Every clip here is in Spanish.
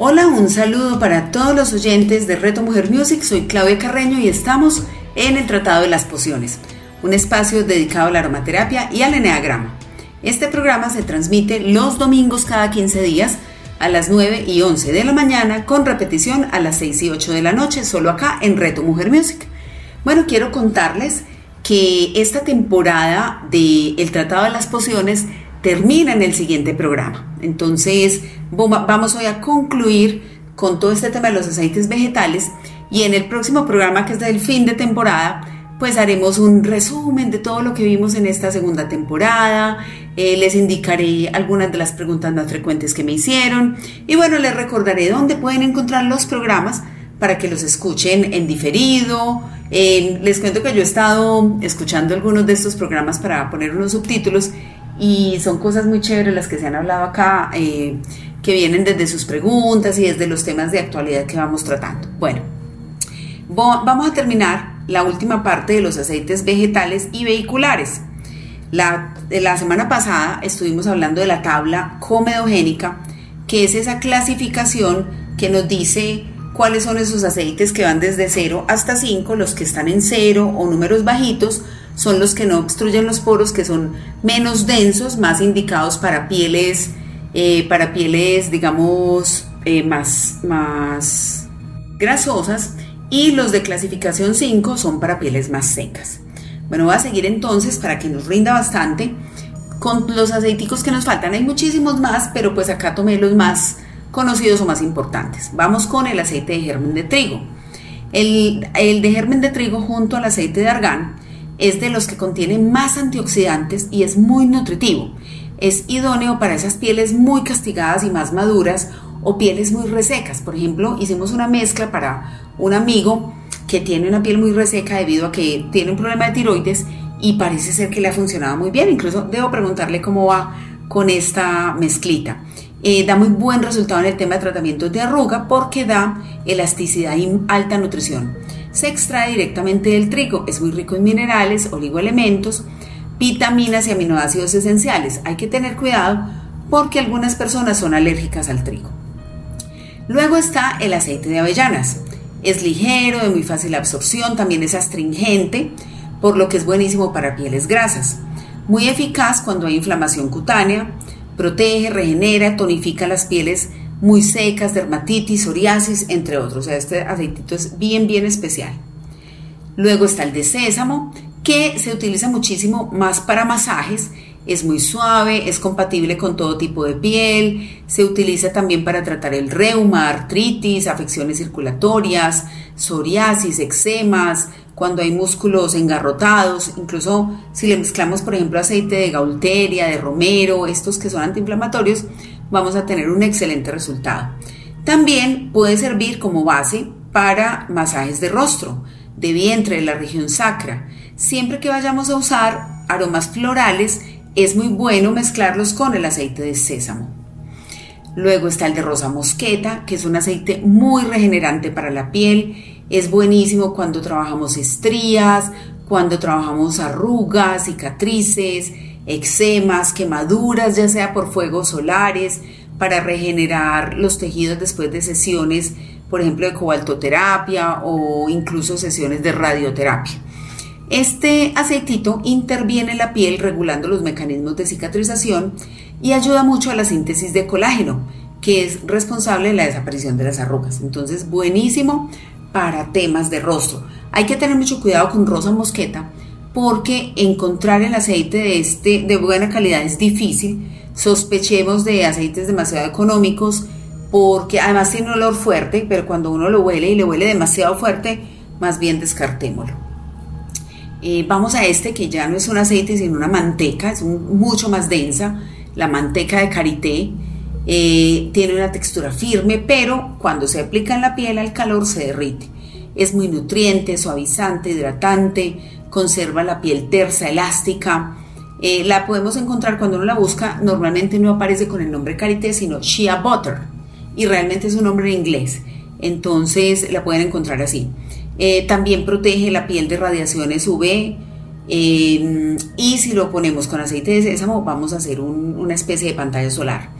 Hola, un saludo para todos los oyentes de Reto Mujer Music. Soy Claudia Carreño y estamos en el Tratado de las Pociones, un espacio dedicado a la aromaterapia y al eneagrama. Este programa se transmite los domingos cada 15 días a las 9 y 11 de la mañana con repetición a las 6 y 8 de la noche, solo acá en Reto Mujer Music. Bueno, quiero contarles que esta temporada de El Tratado de las Pociones termina en el siguiente programa. Entonces, vamos hoy a concluir con todo este tema de los aceites vegetales y en el próximo programa, que es del fin de temporada, pues haremos un resumen de todo lo que vimos en esta segunda temporada, eh, les indicaré algunas de las preguntas más frecuentes que me hicieron y bueno, les recordaré dónde pueden encontrar los programas para que los escuchen en diferido. les cuento que yo he estado escuchando algunos de estos programas para poner unos subtítulos y son cosas muy chéveres las que se han hablado acá, eh, que vienen desde sus preguntas y desde los temas de actualidad que vamos tratando. Bueno, vamos a terminar la última parte de los aceites vegetales y vehiculares. La, la semana pasada estuvimos hablando de la tabla comedogénica, que es esa clasificación que nos dice cuáles son esos aceites que van desde 0 hasta 5, los que están en 0 o números bajitos, son los que no obstruyen los poros, que son menos densos, más indicados para pieles, eh, para pieles, digamos, eh, más, más grasosas. Y los de clasificación 5 son para pieles más secas. Bueno, voy a seguir entonces para que nos rinda bastante con los aceiticos que nos faltan. Hay muchísimos más, pero pues acá tomé los más conocidos o más importantes. Vamos con el aceite de germen de trigo. El, el de germen de trigo junto al aceite de argán es de los que contiene más antioxidantes y es muy nutritivo. Es idóneo para esas pieles muy castigadas y más maduras o pieles muy resecas. Por ejemplo, hicimos una mezcla para un amigo que tiene una piel muy reseca debido a que tiene un problema de tiroides y parece ser que le ha funcionado muy bien. Incluso debo preguntarle cómo va con esta mezclita. Eh, da muy buen resultado en el tema de tratamientos de arruga porque da elasticidad y alta nutrición se extrae directamente del trigo. Es muy rico en minerales, oligoelementos, vitaminas y aminoácidos esenciales. Hay que tener cuidado porque algunas personas son alérgicas al trigo. Luego está el aceite de avellanas. Es ligero, de muy fácil absorción, también es astringente, por lo que es buenísimo para pieles grasas. Muy eficaz cuando hay inflamación cutánea, protege, regenera, tonifica las pieles muy secas, dermatitis, psoriasis, entre otros. O sea, este aceitito es bien, bien especial. Luego está el de sésamo, que se utiliza muchísimo más para masajes. Es muy suave, es compatible con todo tipo de piel, se utiliza también para tratar el reuma, artritis, afecciones circulatorias, psoriasis, eczemas, cuando hay músculos engarrotados, incluso si le mezclamos, por ejemplo, aceite de gaulteria, de romero, estos que son antiinflamatorios, vamos a tener un excelente resultado. También puede servir como base para masajes de rostro, de vientre, de la región sacra. Siempre que vayamos a usar aromas florales, es muy bueno mezclarlos con el aceite de sésamo. Luego está el de rosa mosqueta, que es un aceite muy regenerante para la piel. Es buenísimo cuando trabajamos estrías, cuando trabajamos arrugas, cicatrices, eczemas, quemaduras, ya sea por fuegos solares, para regenerar los tejidos después de sesiones, por ejemplo, de cobaltoterapia o incluso sesiones de radioterapia. Este aceitito interviene en la piel regulando los mecanismos de cicatrización y ayuda mucho a la síntesis de colágeno, que es responsable de la desaparición de las arrugas. Entonces, buenísimo para temas de rostro. Hay que tener mucho cuidado con rosa mosqueta porque encontrar el aceite de, este, de buena calidad es difícil. Sospechemos de aceites demasiado económicos porque además tiene un olor fuerte, pero cuando uno lo huele y le huele demasiado fuerte, más bien descartémoslo. Eh, vamos a este que ya no es un aceite sino una manteca, es mucho más densa, la manteca de karité. Eh, tiene una textura firme, pero cuando se aplica en la piel al calor se derrite. es muy nutriente, suavizante, hidratante, conserva la piel tersa, elástica. Eh, la podemos encontrar cuando uno la busca, normalmente no aparece con el nombre Karité, sino Shea Butter, y realmente es un nombre en inglés, entonces la pueden encontrar así. Eh, también protege la piel de radiaciones UV, eh, y si lo ponemos con aceite de sésamo, vamos a hacer una especie de pantalla solar.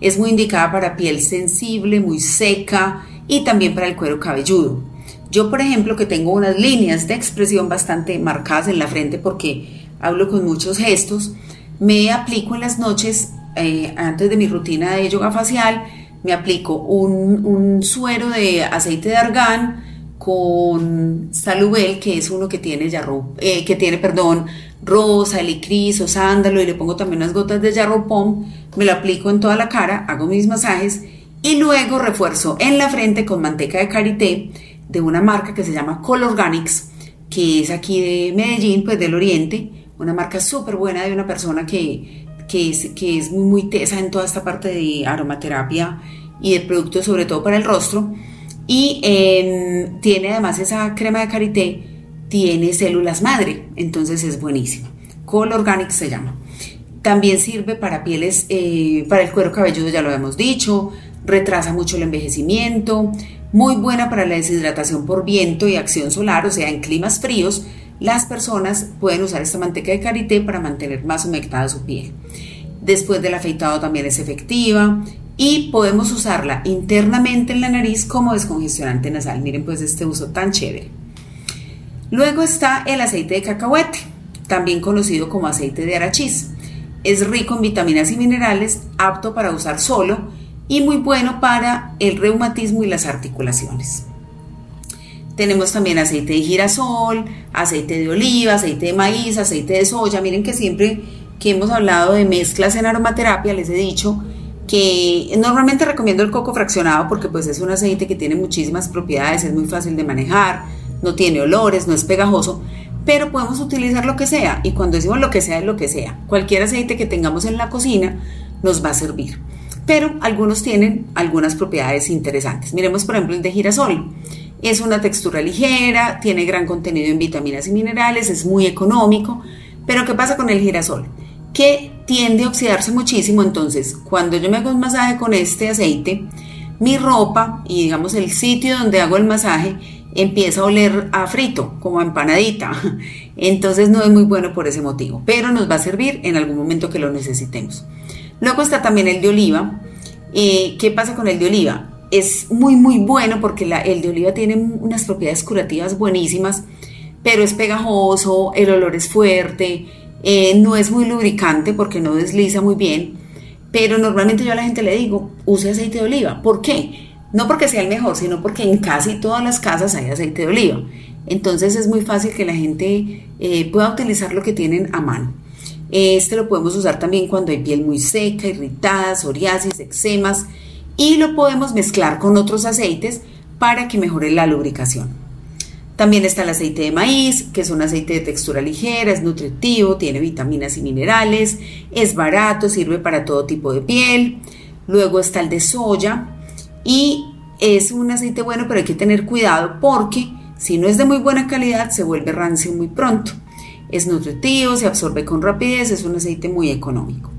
Es muy indicada para piel sensible, muy seca y también para el cuero cabelludo. Yo, por ejemplo, que tengo unas líneas de expresión bastante marcadas en la frente porque hablo con muchos gestos, me aplico en las noches, eh, antes de mi rutina de yoga facial, me aplico un, un suero de aceite de argán con salubel, que es uno que tiene, yarro, eh, que tiene perdón, rosa, helicris o sándalo, y le pongo también unas gotas de yarropom, me lo aplico en toda la cara, hago mis masajes y luego refuerzo en la frente con manteca de karité de una marca que se llama Color Organics, que es aquí de Medellín, pues del Oriente, una marca súper buena de una persona que, que, es, que es muy, muy tesa en toda esta parte de aromaterapia y de productos sobre todo para el rostro. Y tiene además esa crema de karité, tiene células madre, entonces es buenísima. Color Organics se llama. También sirve para pieles, eh, para el cuero cabelludo, ya lo habíamos dicho, retrasa mucho el envejecimiento, muy buena para la deshidratación por viento y acción solar, o sea, en climas fríos, las personas pueden usar esta manteca de karité para mantener más humectada su piel. Después del afeitado también es efectiva y podemos usarla internamente en la nariz como descongestionante nasal. Miren pues este uso tan chévere. Luego está el aceite de cacahuete, también conocido como aceite de arachís. Es rico en vitaminas y minerales, apto para usar solo y muy bueno para el reumatismo y las articulaciones. Tenemos también aceite de girasol, aceite de oliva, aceite de maíz, aceite de soya. Miren que siempre que hemos hablado de mezclas en aromaterapia les he dicho que normalmente recomiendo el coco fraccionado porque pues es un aceite que tiene muchísimas propiedades, es muy fácil de manejar, no tiene olores, no es pegajoso, pero podemos utilizar lo que sea y cuando decimos lo que sea es lo que sea. Cualquier aceite que tengamos en la cocina nos va a servir pero algunos tienen algunas propiedades interesantes. Miremos por ejemplo el de girasol. Es una textura ligera, tiene gran contenido en vitaminas y minerales, es muy económico, pero ¿qué pasa con el girasol? Que tiende a oxidarse muchísimo, entonces cuando yo me hago un masaje con este aceite, mi ropa y digamos el sitio donde hago el masaje empieza a oler a frito, como a empanadita. Entonces no es muy bueno por ese motivo, pero nos va a servir en algún momento que lo necesitemos. Luego está también el de oliva. Eh, ¿Qué pasa con el de oliva? Es muy, muy bueno porque el de oliva tiene unas propiedades curativas buenísimas, pero es pegajoso, el olor es fuerte, eh, no es muy lubricante porque no desliza muy bien. Pero normalmente yo a la gente le digo, use aceite de oliva. ¿Por qué? No porque sea el mejor, sino porque en casi todas las casas hay aceite de oliva. Entonces es muy fácil que la gente eh, pueda utilizar lo que tienen a mano. Este lo podemos usar también cuando hay piel muy seca, irritada, psoriasis, eczemas y lo podemos mezclar con otros aceites para que mejore la lubricación. También está el aceite de maíz, que es un aceite de textura ligera, es nutritivo, tiene vitaminas y minerales, es barato, sirve para todo tipo de piel. Luego está el de soya y es un aceite bueno, pero hay que tener cuidado porque si no es de muy buena calidad se vuelve rancio muy pronto. Es nutritivo, se absorbe con rapidez, es un aceite muy económico.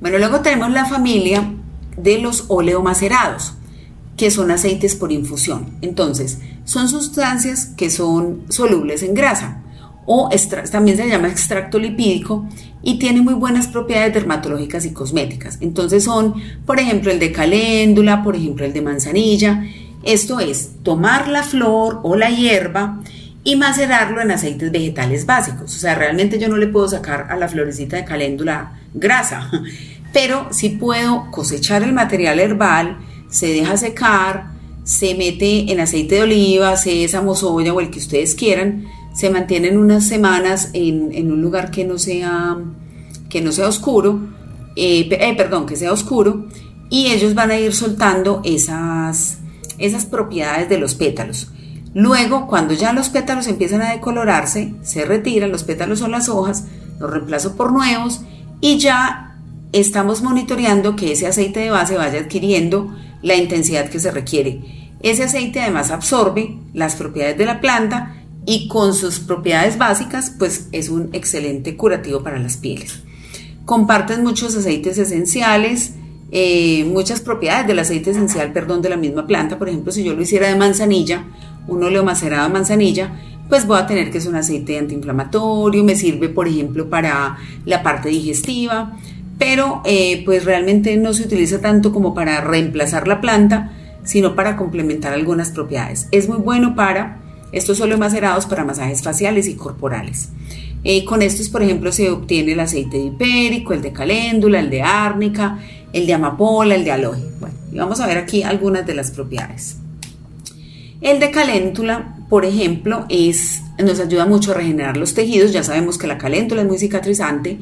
Bueno, luego tenemos la familia de los oleomacerados, que son aceites por infusión. Entonces, son sustancias que son solubles en grasa o también se llama extracto lipídico y tiene muy buenas propiedades dermatológicas y cosméticas. Entonces son, por ejemplo, el de caléndula, por ejemplo, el de manzanilla. Esto es tomar la flor o la hierba y macerarlo en aceites vegetales básicos. O sea, realmente yo no le puedo sacar a la florecita de caléndula grasa, pero sí puedo cosechar el material herbal, se deja secar, se mete en aceite de oliva, sésamo, soya o el que ustedes quieran, se mantienen unas semanas en, un lugar que no sea, que no sea oscuro, eh, eh, perdón, que sea oscuro, y ellos van a ir soltando esas, esas propiedades de los pétalos. Luego, cuando ya los pétalos empiezan a decolorarse, se retiran, los pétalos son las hojas, los reemplazo por nuevos y ya estamos monitoreando que ese aceite de base vaya adquiriendo la intensidad que se requiere. Ese aceite además absorbe las propiedades de la planta y con sus propiedades básicas pues es un excelente curativo para las pieles. Comparten muchos aceites esenciales, eh, muchas propiedades del aceite esencial, perdón, de la misma planta. Por ejemplo, si yo lo hiciera de manzanilla, un óleo macerado de manzanilla, pues voy a tener que es un aceite antiinflamatorio, me sirve por ejemplo para la parte digestiva, pero eh, pues realmente no se utiliza tanto como para reemplazar la planta, sino para complementar algunas propiedades. Es muy bueno para estos óleos macerados para masajes faciales y corporales. Eh, con estos, por ejemplo, se obtiene el aceite de hipérico, el de caléndula, el de árnica, el de amapola, el de aloe. Bueno, y vamos a ver aquí algunas de las propiedades. El de caléndula, por ejemplo, es, nos ayuda mucho a regenerar los tejidos. Ya sabemos que la caléndula es muy cicatrizante,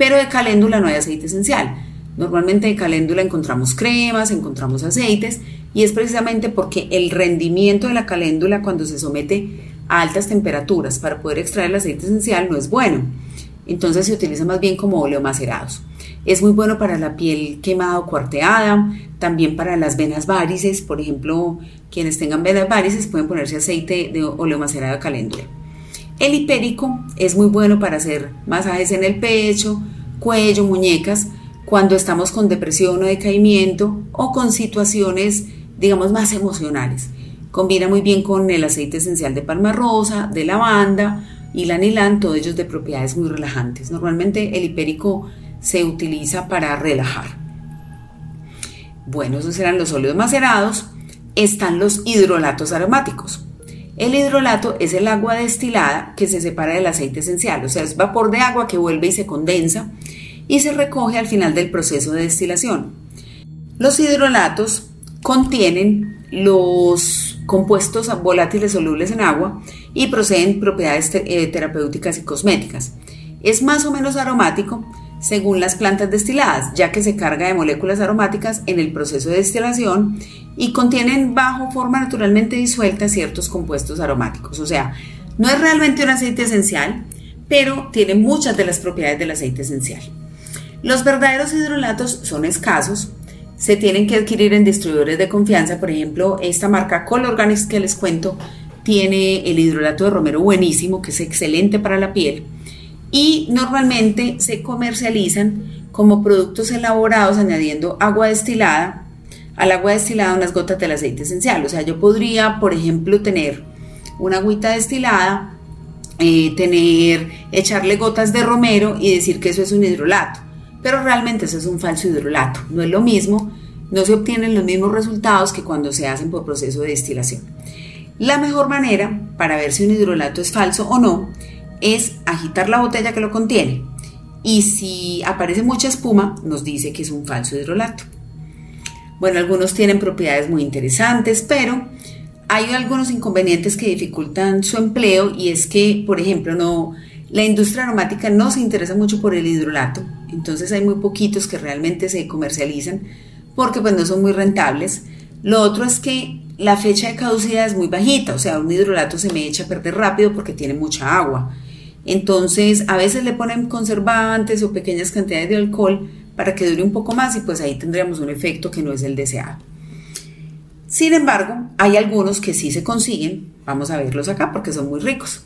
pero de caléndula no hay aceite esencial. Normalmente de caléndula encontramos cremas, encontramos aceites, y es precisamente porque el rendimiento de la caléndula cuando se somete a altas temperaturas para poder extraer el aceite esencial no es bueno. Entonces se utiliza más bien como óleo macerados. Es muy bueno para la piel quemada o cuarteada, también para las venas varices, por ejemplo, quienes tengan venas varices pueden ponerse aceite de óleo macerado de caléndula. El hipérico es muy bueno para hacer masajes en el pecho, cuello, muñecas, cuando estamos con depresión o decaimiento o con situaciones, digamos, más emocionales. Combina muy bien con el aceite esencial de palma rosa, de lavanda y la anilán, todos ellos de propiedades muy relajantes. Normalmente el hipérico se utiliza para relajar. Bueno, esos eran los óleos macerados. Están los hidrolatos aromáticos. El hidrolato es el agua destilada que se separa del aceite esencial, o sea, es vapor de agua que vuelve y se condensa y se recoge al final del proceso de destilación. Los hidrolatos contienen los compuestos volátiles solubles en agua y proceden propiedades eh, terapéuticas y cosméticas. Es más o menos aromático según las plantas destiladas, ya que se carga de moléculas aromáticas en el proceso de destilación y contienen bajo forma naturalmente disuelta ciertos compuestos aromáticos. O sea, no es realmente un aceite esencial, pero tiene muchas de las propiedades del aceite esencial. Los verdaderos hidrolatos son escasos, se tienen que adquirir en distribuidores de confianza, por ejemplo, esta marca Color Organics que les cuento tiene el hidrolato de romero buenísimo, que es excelente para la piel, y normalmente se comercializan como productos elaborados añadiendo agua destilada, al agua destilada unas gotas del aceite esencial. O sea, yo podría, por ejemplo, tener una agüita destilada, eh, tener, echarle gotas de romero y decir que eso es un hidrolato. Pero realmente eso es un falso hidrolato. No es lo mismo, no se obtienen los mismos resultados que cuando se hacen por proceso de destilación. La mejor manera para ver si un hidrolato es falso o no es agitar la botella que lo contiene. Y si aparece mucha espuma, nos dice que es un falso hidrolato. Bueno, algunos tienen propiedades muy interesantes, pero hay algunos inconvenientes que dificultan su empleo y es que, por ejemplo, no, la industria aromática no se interesa mucho por el hidrolato, entonces hay muy poquitos que realmente se comercializan porque pues no son muy rentables. Lo otro es que la fecha de caducidad es muy bajita, o sea, un hidrolato se me echa a perder rápido porque tiene mucha agua. Entonces, a veces le ponen conservantes o pequeñas cantidades de alcohol para que dure un poco más y pues ahí tendríamos un efecto que no es el deseado. Sin embargo, hay algunos que sí se consiguen, vamos a verlos acá porque son muy ricos.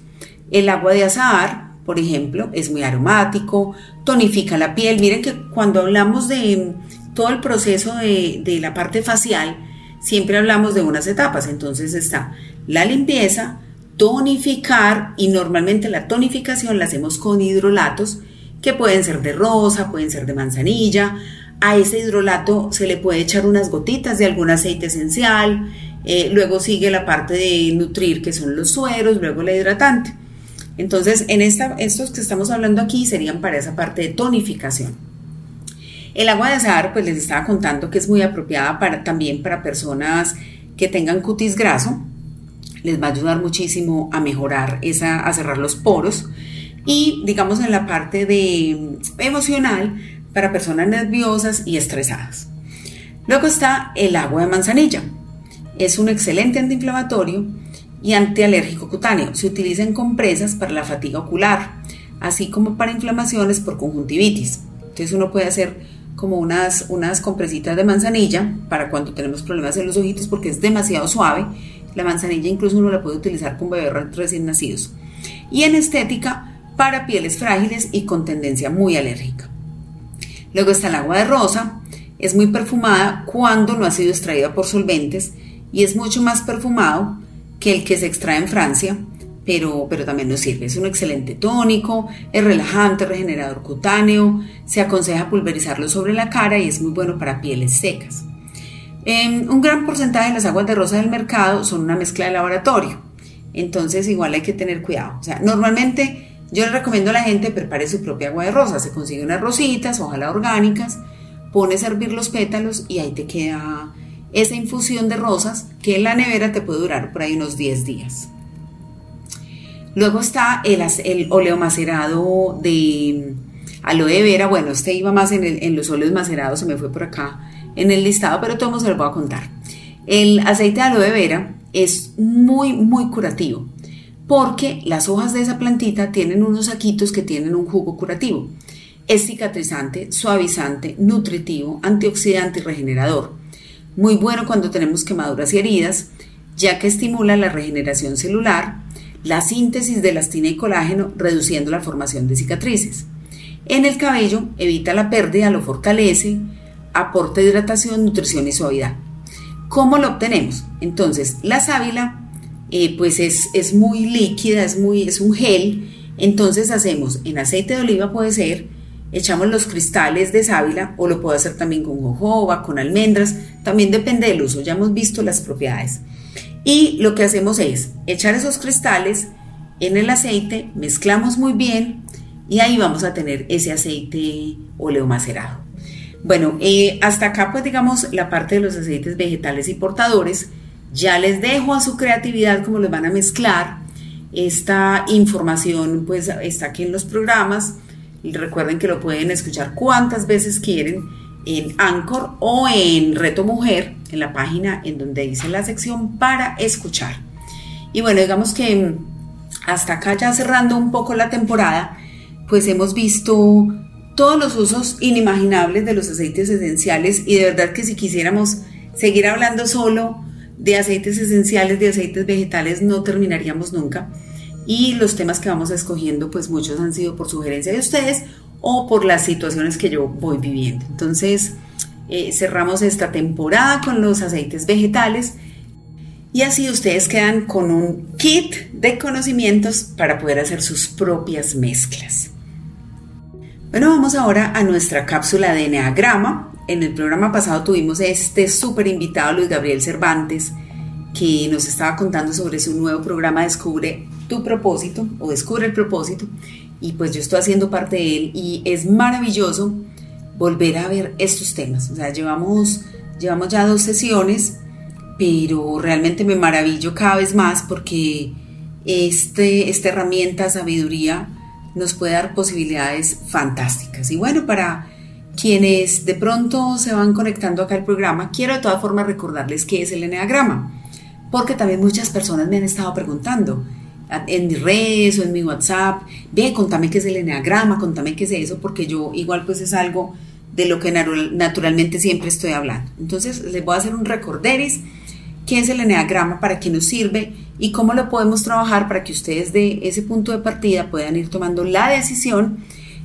El agua de azahar, por ejemplo, es muy aromático, tonifica la piel. Miren que cuando hablamos de todo el proceso de, de la parte facial, siempre hablamos de unas etapas. Entonces está la limpieza, tonificar y normalmente la tonificación la hacemos con hidrolatos que pueden ser de rosa, pueden ser de manzanilla. A ese hidrolato se le puede echar unas gotitas de algún aceite esencial. Eh, luego sigue la parte de nutrir, que son los sueros, luego la hidratante. Entonces, en esta, estos que estamos hablando aquí serían para esa parte de tonificación. El agua de azahar, pues les estaba contando que es muy apropiada para, también para personas que tengan cutis graso, les va a ayudar muchísimo a mejorar esa, a cerrar los poros. Y digamos en la parte de mm, emocional para personas nerviosas y estresadas. Luego está el agua de manzanilla. Es un excelente antiinflamatorio y antialérgico cutáneo. Se utiliza en compresas para la fatiga ocular, así como para inflamaciones por conjuntivitis. Entonces uno puede hacer como unas, unas compresitas de manzanilla para cuando tenemos problemas en los ojitos porque es demasiado suave. La manzanilla incluso uno la puede utilizar con bebés recién nacidos. Y en estética para pieles frágiles y con tendencia muy alérgica. Luego está el agua de rosa, es muy perfumada cuando no ha sido extraída por solventes y es mucho más perfumado que el que se extrae en Francia, pero, pero también nos sirve. Es un excelente tónico, es relajante, regenerador cutáneo, se aconseja pulverizarlo sobre la cara y es muy bueno para pieles secas. Un gran porcentaje de las aguas de rosa del mercado son una mezcla de laboratorio, entonces igual hay que tener cuidado. Normalmente yo le recomiendo a la gente prepare su propia agua de rosa, se consigue unas rositas, ojalá orgánicas, pones a hervir los pétalos y ahí te queda esa infusión de rosas que en la nevera te puede durar por ahí unos 10 días. Luego está el, el óleo macerado de aloe vera. Bueno, este iba más en, los óleos macerados, se me fue por acá en el listado, pero todo se lo voy a contar. El aceite de aloe vera es muy, muy curativo porque las hojas de esa plantita tienen unos saquitos que tienen un jugo curativo. Es cicatrizante, suavizante, nutritivo, antioxidante y regenerador. Muy bueno cuando tenemos quemaduras y heridas, ya que estimula la regeneración celular, la síntesis de elastina y colágeno, reduciendo la formación de cicatrices. En el cabello evita la pérdida, lo fortalece, aporta hidratación, nutrición y suavidad. ¿Cómo lo obtenemos? Entonces, la sábila eh, pues es, es, muy líquida, es, muy, es un gel, entonces hacemos en aceite de oliva puede ser, echamos los cristales de sábila o lo puedo hacer también con jojoba, con almendras, también depende del uso, ya hemos visto las propiedades. Y lo que hacemos es echar esos cristales en el aceite, mezclamos muy bien y ahí vamos a tener ese aceite óleo macerado. Bueno, eh, hasta acá pues digamos la parte de los aceites vegetales y portadores. Ya les dejo a su creatividad cómo los van a mezclar. Esta información pues está aquí en los programas. Recuerden que lo pueden escuchar cuantas veces quieren en Anchor o en Reto Mujer, en la página en donde dice la sección para escuchar. Y bueno, digamos que hasta acá ya cerrando un poco la temporada, pues hemos visto todos los usos inimaginables de los aceites esenciales y de verdad que si quisiéramos seguir hablando solo de aceites esenciales, de aceites vegetales, no terminaríamos nunca. Y los temas que vamos escogiendo, pues muchos han sido por sugerencia de ustedes o por las situaciones que yo voy viviendo. Entonces, eh, cerramos esta temporada con los aceites vegetales y así ustedes quedan con un kit de conocimientos para poder hacer sus propias mezclas. Bueno, vamos ahora a nuestra cápsula de Enneagrama. En el programa pasado tuvimos este súper invitado, Luis Gabriel Cervantes, que nos estaba contando sobre su nuevo programa Descubre tu propósito o Descubre el propósito y pues yo estoy haciendo parte de él y es maravilloso volver a ver estos temas. O sea, llevamos, llevamos ya dos sesiones, pero realmente me maravillo cada vez más porque este, esta herramienta, sabiduría, nos puede dar posibilidades fantásticas. Y bueno, para quienes de pronto se van conectando acá al programa, quiero de todas formas recordarles qué es el Enneagrama, porque también muchas personas me han estado preguntando, en mis redes o en mi WhatsApp, ve, contame qué es el eneagrama, contame qué es eso, porque yo igual pues es algo de lo que naturalmente siempre estoy hablando. Entonces les voy a hacer un recorderis, qué es el eneagrama, para qué nos sirve y cómo lo podemos trabajar para que ustedes de ese punto de partida puedan ir tomando la decisión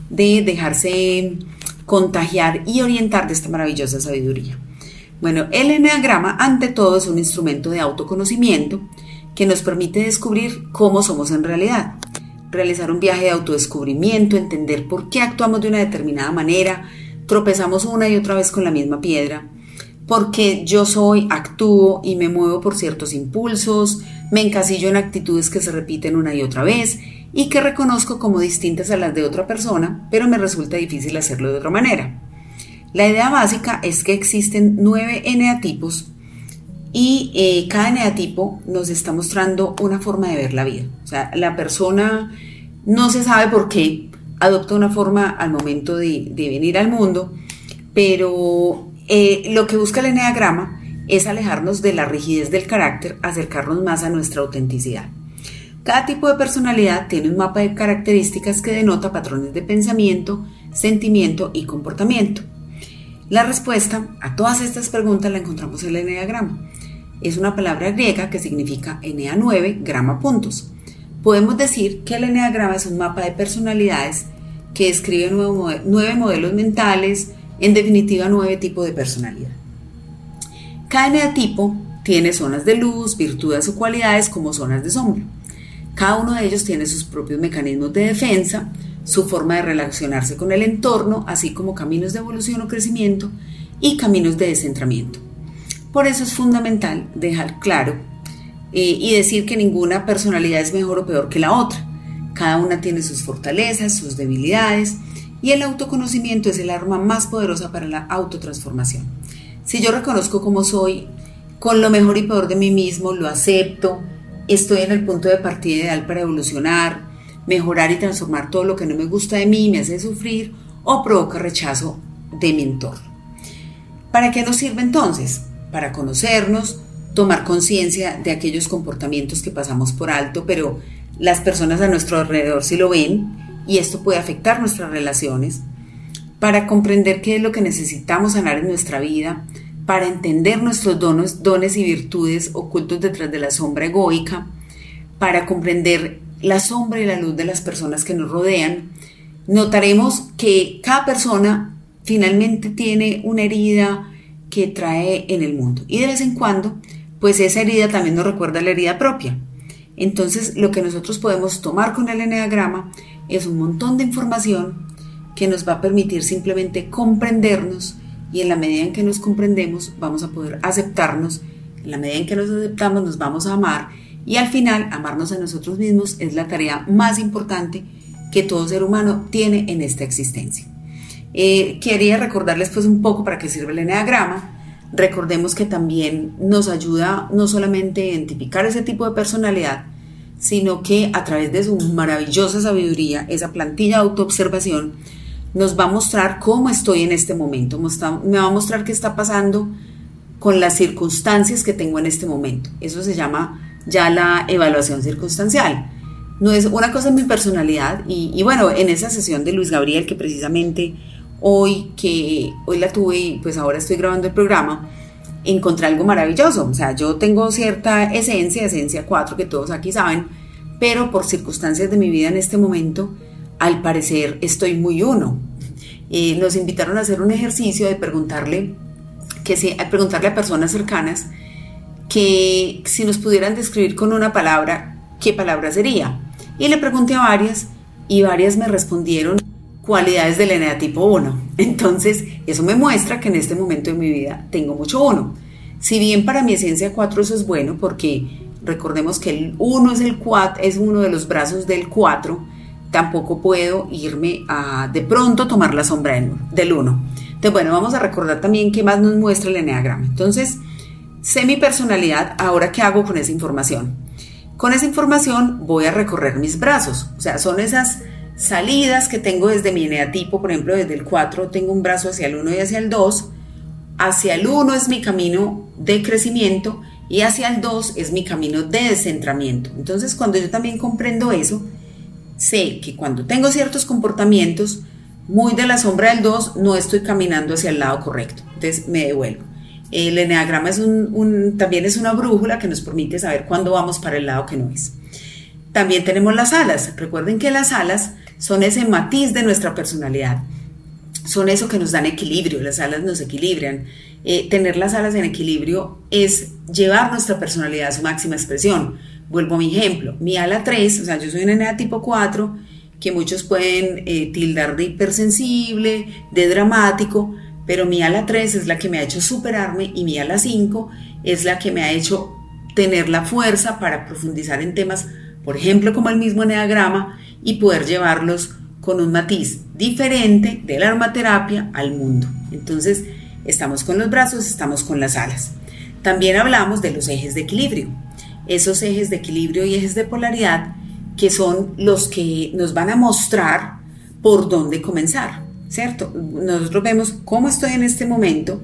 de dejarse contagiar y orientar de esta maravillosa sabiduría. Bueno, el eneagrama ante todo es un instrumento de autoconocimiento, que nos permite descubrir cómo somos en realidad, realizar un viaje de autodescubrimiento, entender por qué actuamos de una determinada manera, tropezamos una y otra vez con la misma piedra, porque yo soy, actúo y me muevo por ciertos impulsos, me encasillo en actitudes que se repiten una y otra vez y que reconozco como distintas a las de otra persona, pero me resulta difícil hacerlo de otra manera. La idea básica es que existen nueve eneatipos y eh, cada eneatipo nos está mostrando una forma de ver la vida. O sea, la persona no se sabe por qué adopta una forma al momento de, venir al mundo, pero eh, lo que busca el eneagrama es alejarnos de la rigidez del carácter, acercarnos más a nuestra autenticidad. Cada tipo de personalidad tiene un mapa de características que denota patrones de pensamiento, sentimiento y comportamiento. La respuesta a todas estas preguntas la encontramos en el eneagrama. Es una palabra griega que significa Enea 9, grama puntos. Podemos decir que el eneagrama es un mapa de personalidades que describe nueve modelos mentales, en definitiva nueve tipos de personalidad. Cada eneatipo tiene zonas de luz, virtudes o cualidades como zonas de sombra. Cada uno de ellos tiene sus propios mecanismos de defensa, su forma de relacionarse con el entorno, así como caminos de evolución o crecimiento y caminos de descentramiento. Por eso es fundamental dejar claro eh, y decir que ninguna personalidad es mejor o peor que la otra. Cada una tiene sus fortalezas, sus debilidades y el autoconocimiento es el arma más poderosa para la autotransformación. Si yo reconozco cómo soy, con lo mejor y peor de mí mismo, lo acepto, estoy en el punto de partida ideal para evolucionar, mejorar y transformar todo lo que no me gusta de mí, me hace sufrir o provoca rechazo de mi entorno. ¿Para qué nos sirve entonces? Para conocernos, tomar conciencia de aquellos comportamientos que pasamos por alto, pero las personas a nuestro alrededor sí lo ven y esto puede afectar nuestras relaciones, para comprender qué es lo que necesitamos sanar en nuestra vida, para entender nuestros dones, dones y virtudes ocultos detrás de la sombra egoica, para comprender la sombra y la luz de las personas que nos rodean, notaremos que cada persona finalmente tiene una herida que trae en el mundo y de vez en cuando, pues esa herida también nos recuerda la herida propia. Entonces, lo que nosotros podemos tomar con el eneagrama es un montón de información que nos va a permitir simplemente comprendernos y en la medida en que nos comprendemos vamos a poder aceptarnos, en la medida en que nos aceptamos nos vamos a amar y al final, amarnos a nosotros mismos es la tarea más importante que todo ser humano tiene en esta existencia. Eh, quería recordarles pues un poco para qué sirve el eneagrama. Recordemos que también nos ayuda no solamente a identificar ese tipo de personalidad, sino que a través de su maravillosa sabiduría, esa plantilla de autoobservación, nos va a mostrar cómo estoy en este momento, me va a mostrar qué está pasando con las circunstancias que tengo en este momento. Eso se llama ya la evaluación circunstancial. No es una cosa en mi personalidad y, bueno, en esa sesión de Luis Gabriel que precisamente hoy que hoy la tuve y pues ahora estoy grabando el programa, encontré algo maravilloso. O sea, yo tengo cierta esencia, esencia 4 que todos aquí saben, pero por circunstancias de mi vida en este momento, al parecer estoy muy uno. Eh, nos invitaron a hacer un ejercicio de preguntarle, que si, preguntarle a personas cercanas que si nos pudieran describir con una palabra, ¿qué palabra sería? Y le pregunté a varias y varias me respondieron cualidades del eneatipo 1. Entonces, eso me muestra que en este momento de mi vida tengo mucho 1. Si bien para mi esencia 4 eso es bueno, porque recordemos que el 1 es, el 4, es uno de los brazos del 4, tampoco puedo irme a de pronto tomar la sombra del 1. Entonces, bueno, vamos a recordar también qué más nos muestra el eneagrama. Entonces, Sé mi personalidad, ahora qué hago con esa información. Con esa información voy a recorrer mis brazos, o sea, son esas salidas que tengo desde mi eneatipo, por ejemplo, desde el 4 tengo un brazo hacia el 1 y hacia el 2, hacia el 1 es mi camino de crecimiento y hacia el 2 es mi camino de descentramiento. Entonces, cuando yo también comprendo eso, sé que cuando tengo ciertos comportamientos muy de la sombra del 2, no estoy caminando hacia el lado correcto. Entonces, me devuelvo. El eneagrama es un, también es una brújula que nos permite saber cuándo vamos para el lado que no es. También tenemos las alas. Recuerden que las alas son ese matiz de nuestra personalidad. Son eso que nos dan equilibrio. Las alas nos equilibran. Eh, tener las alas en equilibrio es llevar nuestra personalidad a su máxima expresión. Vuelvo a mi ejemplo. Mi ala 3, o sea, yo soy un enea tipo 4, que muchos pueden eh, tildar de hipersensible, de dramático, pero mi ala 3 es la que me ha hecho superarme y mi ala 5 es la que me ha hecho tener la fuerza para profundizar en temas, por ejemplo, como el mismo eneagrama y poder llevarlos con un matiz diferente de la aromaterapia al mundo. Entonces, estamos con los brazos, estamos con las alas. También hablamos de los ejes de equilibrio. Esos ejes de equilibrio y ejes de polaridad que son los que nos van a mostrar por dónde comenzar. ¿cierto? Nosotros vemos cómo estoy en este momento,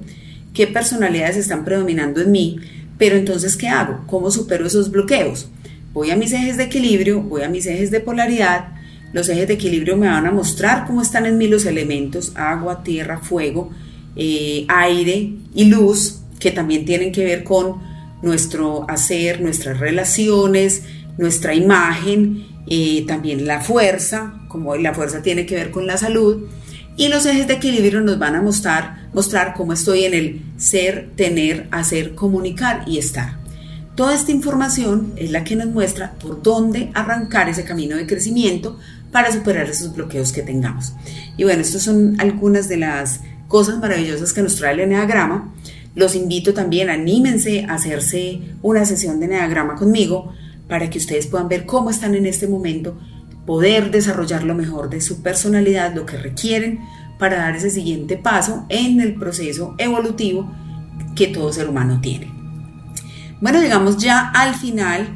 qué personalidades están predominando en mí, pero entonces, ¿qué hago? ¿Cómo supero esos bloqueos? Voy a mis ejes de equilibrio, voy a mis ejes de polaridad, los ejes de equilibrio me van a mostrar cómo están en mí los elementos, agua, tierra, fuego, eh, aire y luz, que también tienen que ver con nuestro hacer, nuestras relaciones, nuestra imagen, eh, también la fuerza, como la fuerza tiene que ver con la salud. Y los ejes de equilibrio nos van a mostrar, mostrar cómo estoy en el ser, tener, hacer, comunicar y estar. Toda esta información es la que nos muestra por dónde arrancar ese camino de crecimiento para superar esos bloqueos que tengamos. Y bueno, estas son algunas de las cosas maravillosas que nos trae el Enneagrama. Los invito también, anímense a hacerse una sesión de Enneagrama conmigo para que ustedes puedan ver cómo están en este momento, poder desarrollar lo mejor de su personalidad, lo que requieren para dar ese siguiente paso en el proceso evolutivo que todo ser humano tiene. Bueno, llegamos ya al final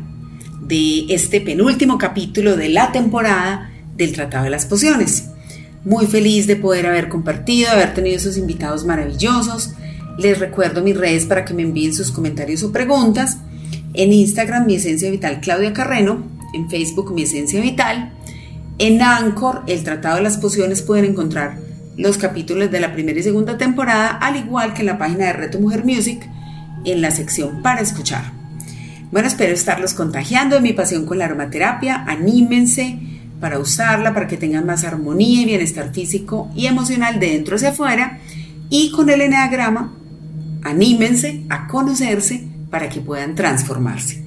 de este penúltimo capítulo de la temporada del Tratado de las Pociones. Muy feliz de poder haber compartido, haber tenido esos invitados maravillosos. Les recuerdo mis redes para que me envíen sus comentarios o preguntas. En Instagram, mi esencia vital Claudia Carreno. En Facebook, mi esencia vital. En Anchor, el Tratado de las Pociones, pueden encontrar los capítulos de la primera y segunda temporada, al igual que en la página de Reto Mujer Music, en la sección para escuchar. Bueno, espero estarlos contagiando de mi pasión con la aromaterapia. Anímense para usarla, para que tengan más armonía y bienestar físico y emocional de dentro hacia afuera. Y con el eneagrama, anímense a conocerse para que puedan transformarse.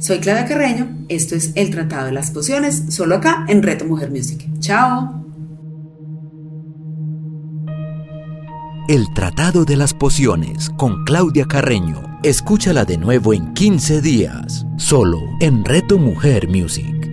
Soy Claudia Carreño, esto es El Tratado de las Pociones, solo acá en Reto Mujer Music. ¡Chao! El Tratado de las Pociones con Claudia Carreño. Escúchala de nuevo en 15 días, solo en Reto Mujer Music.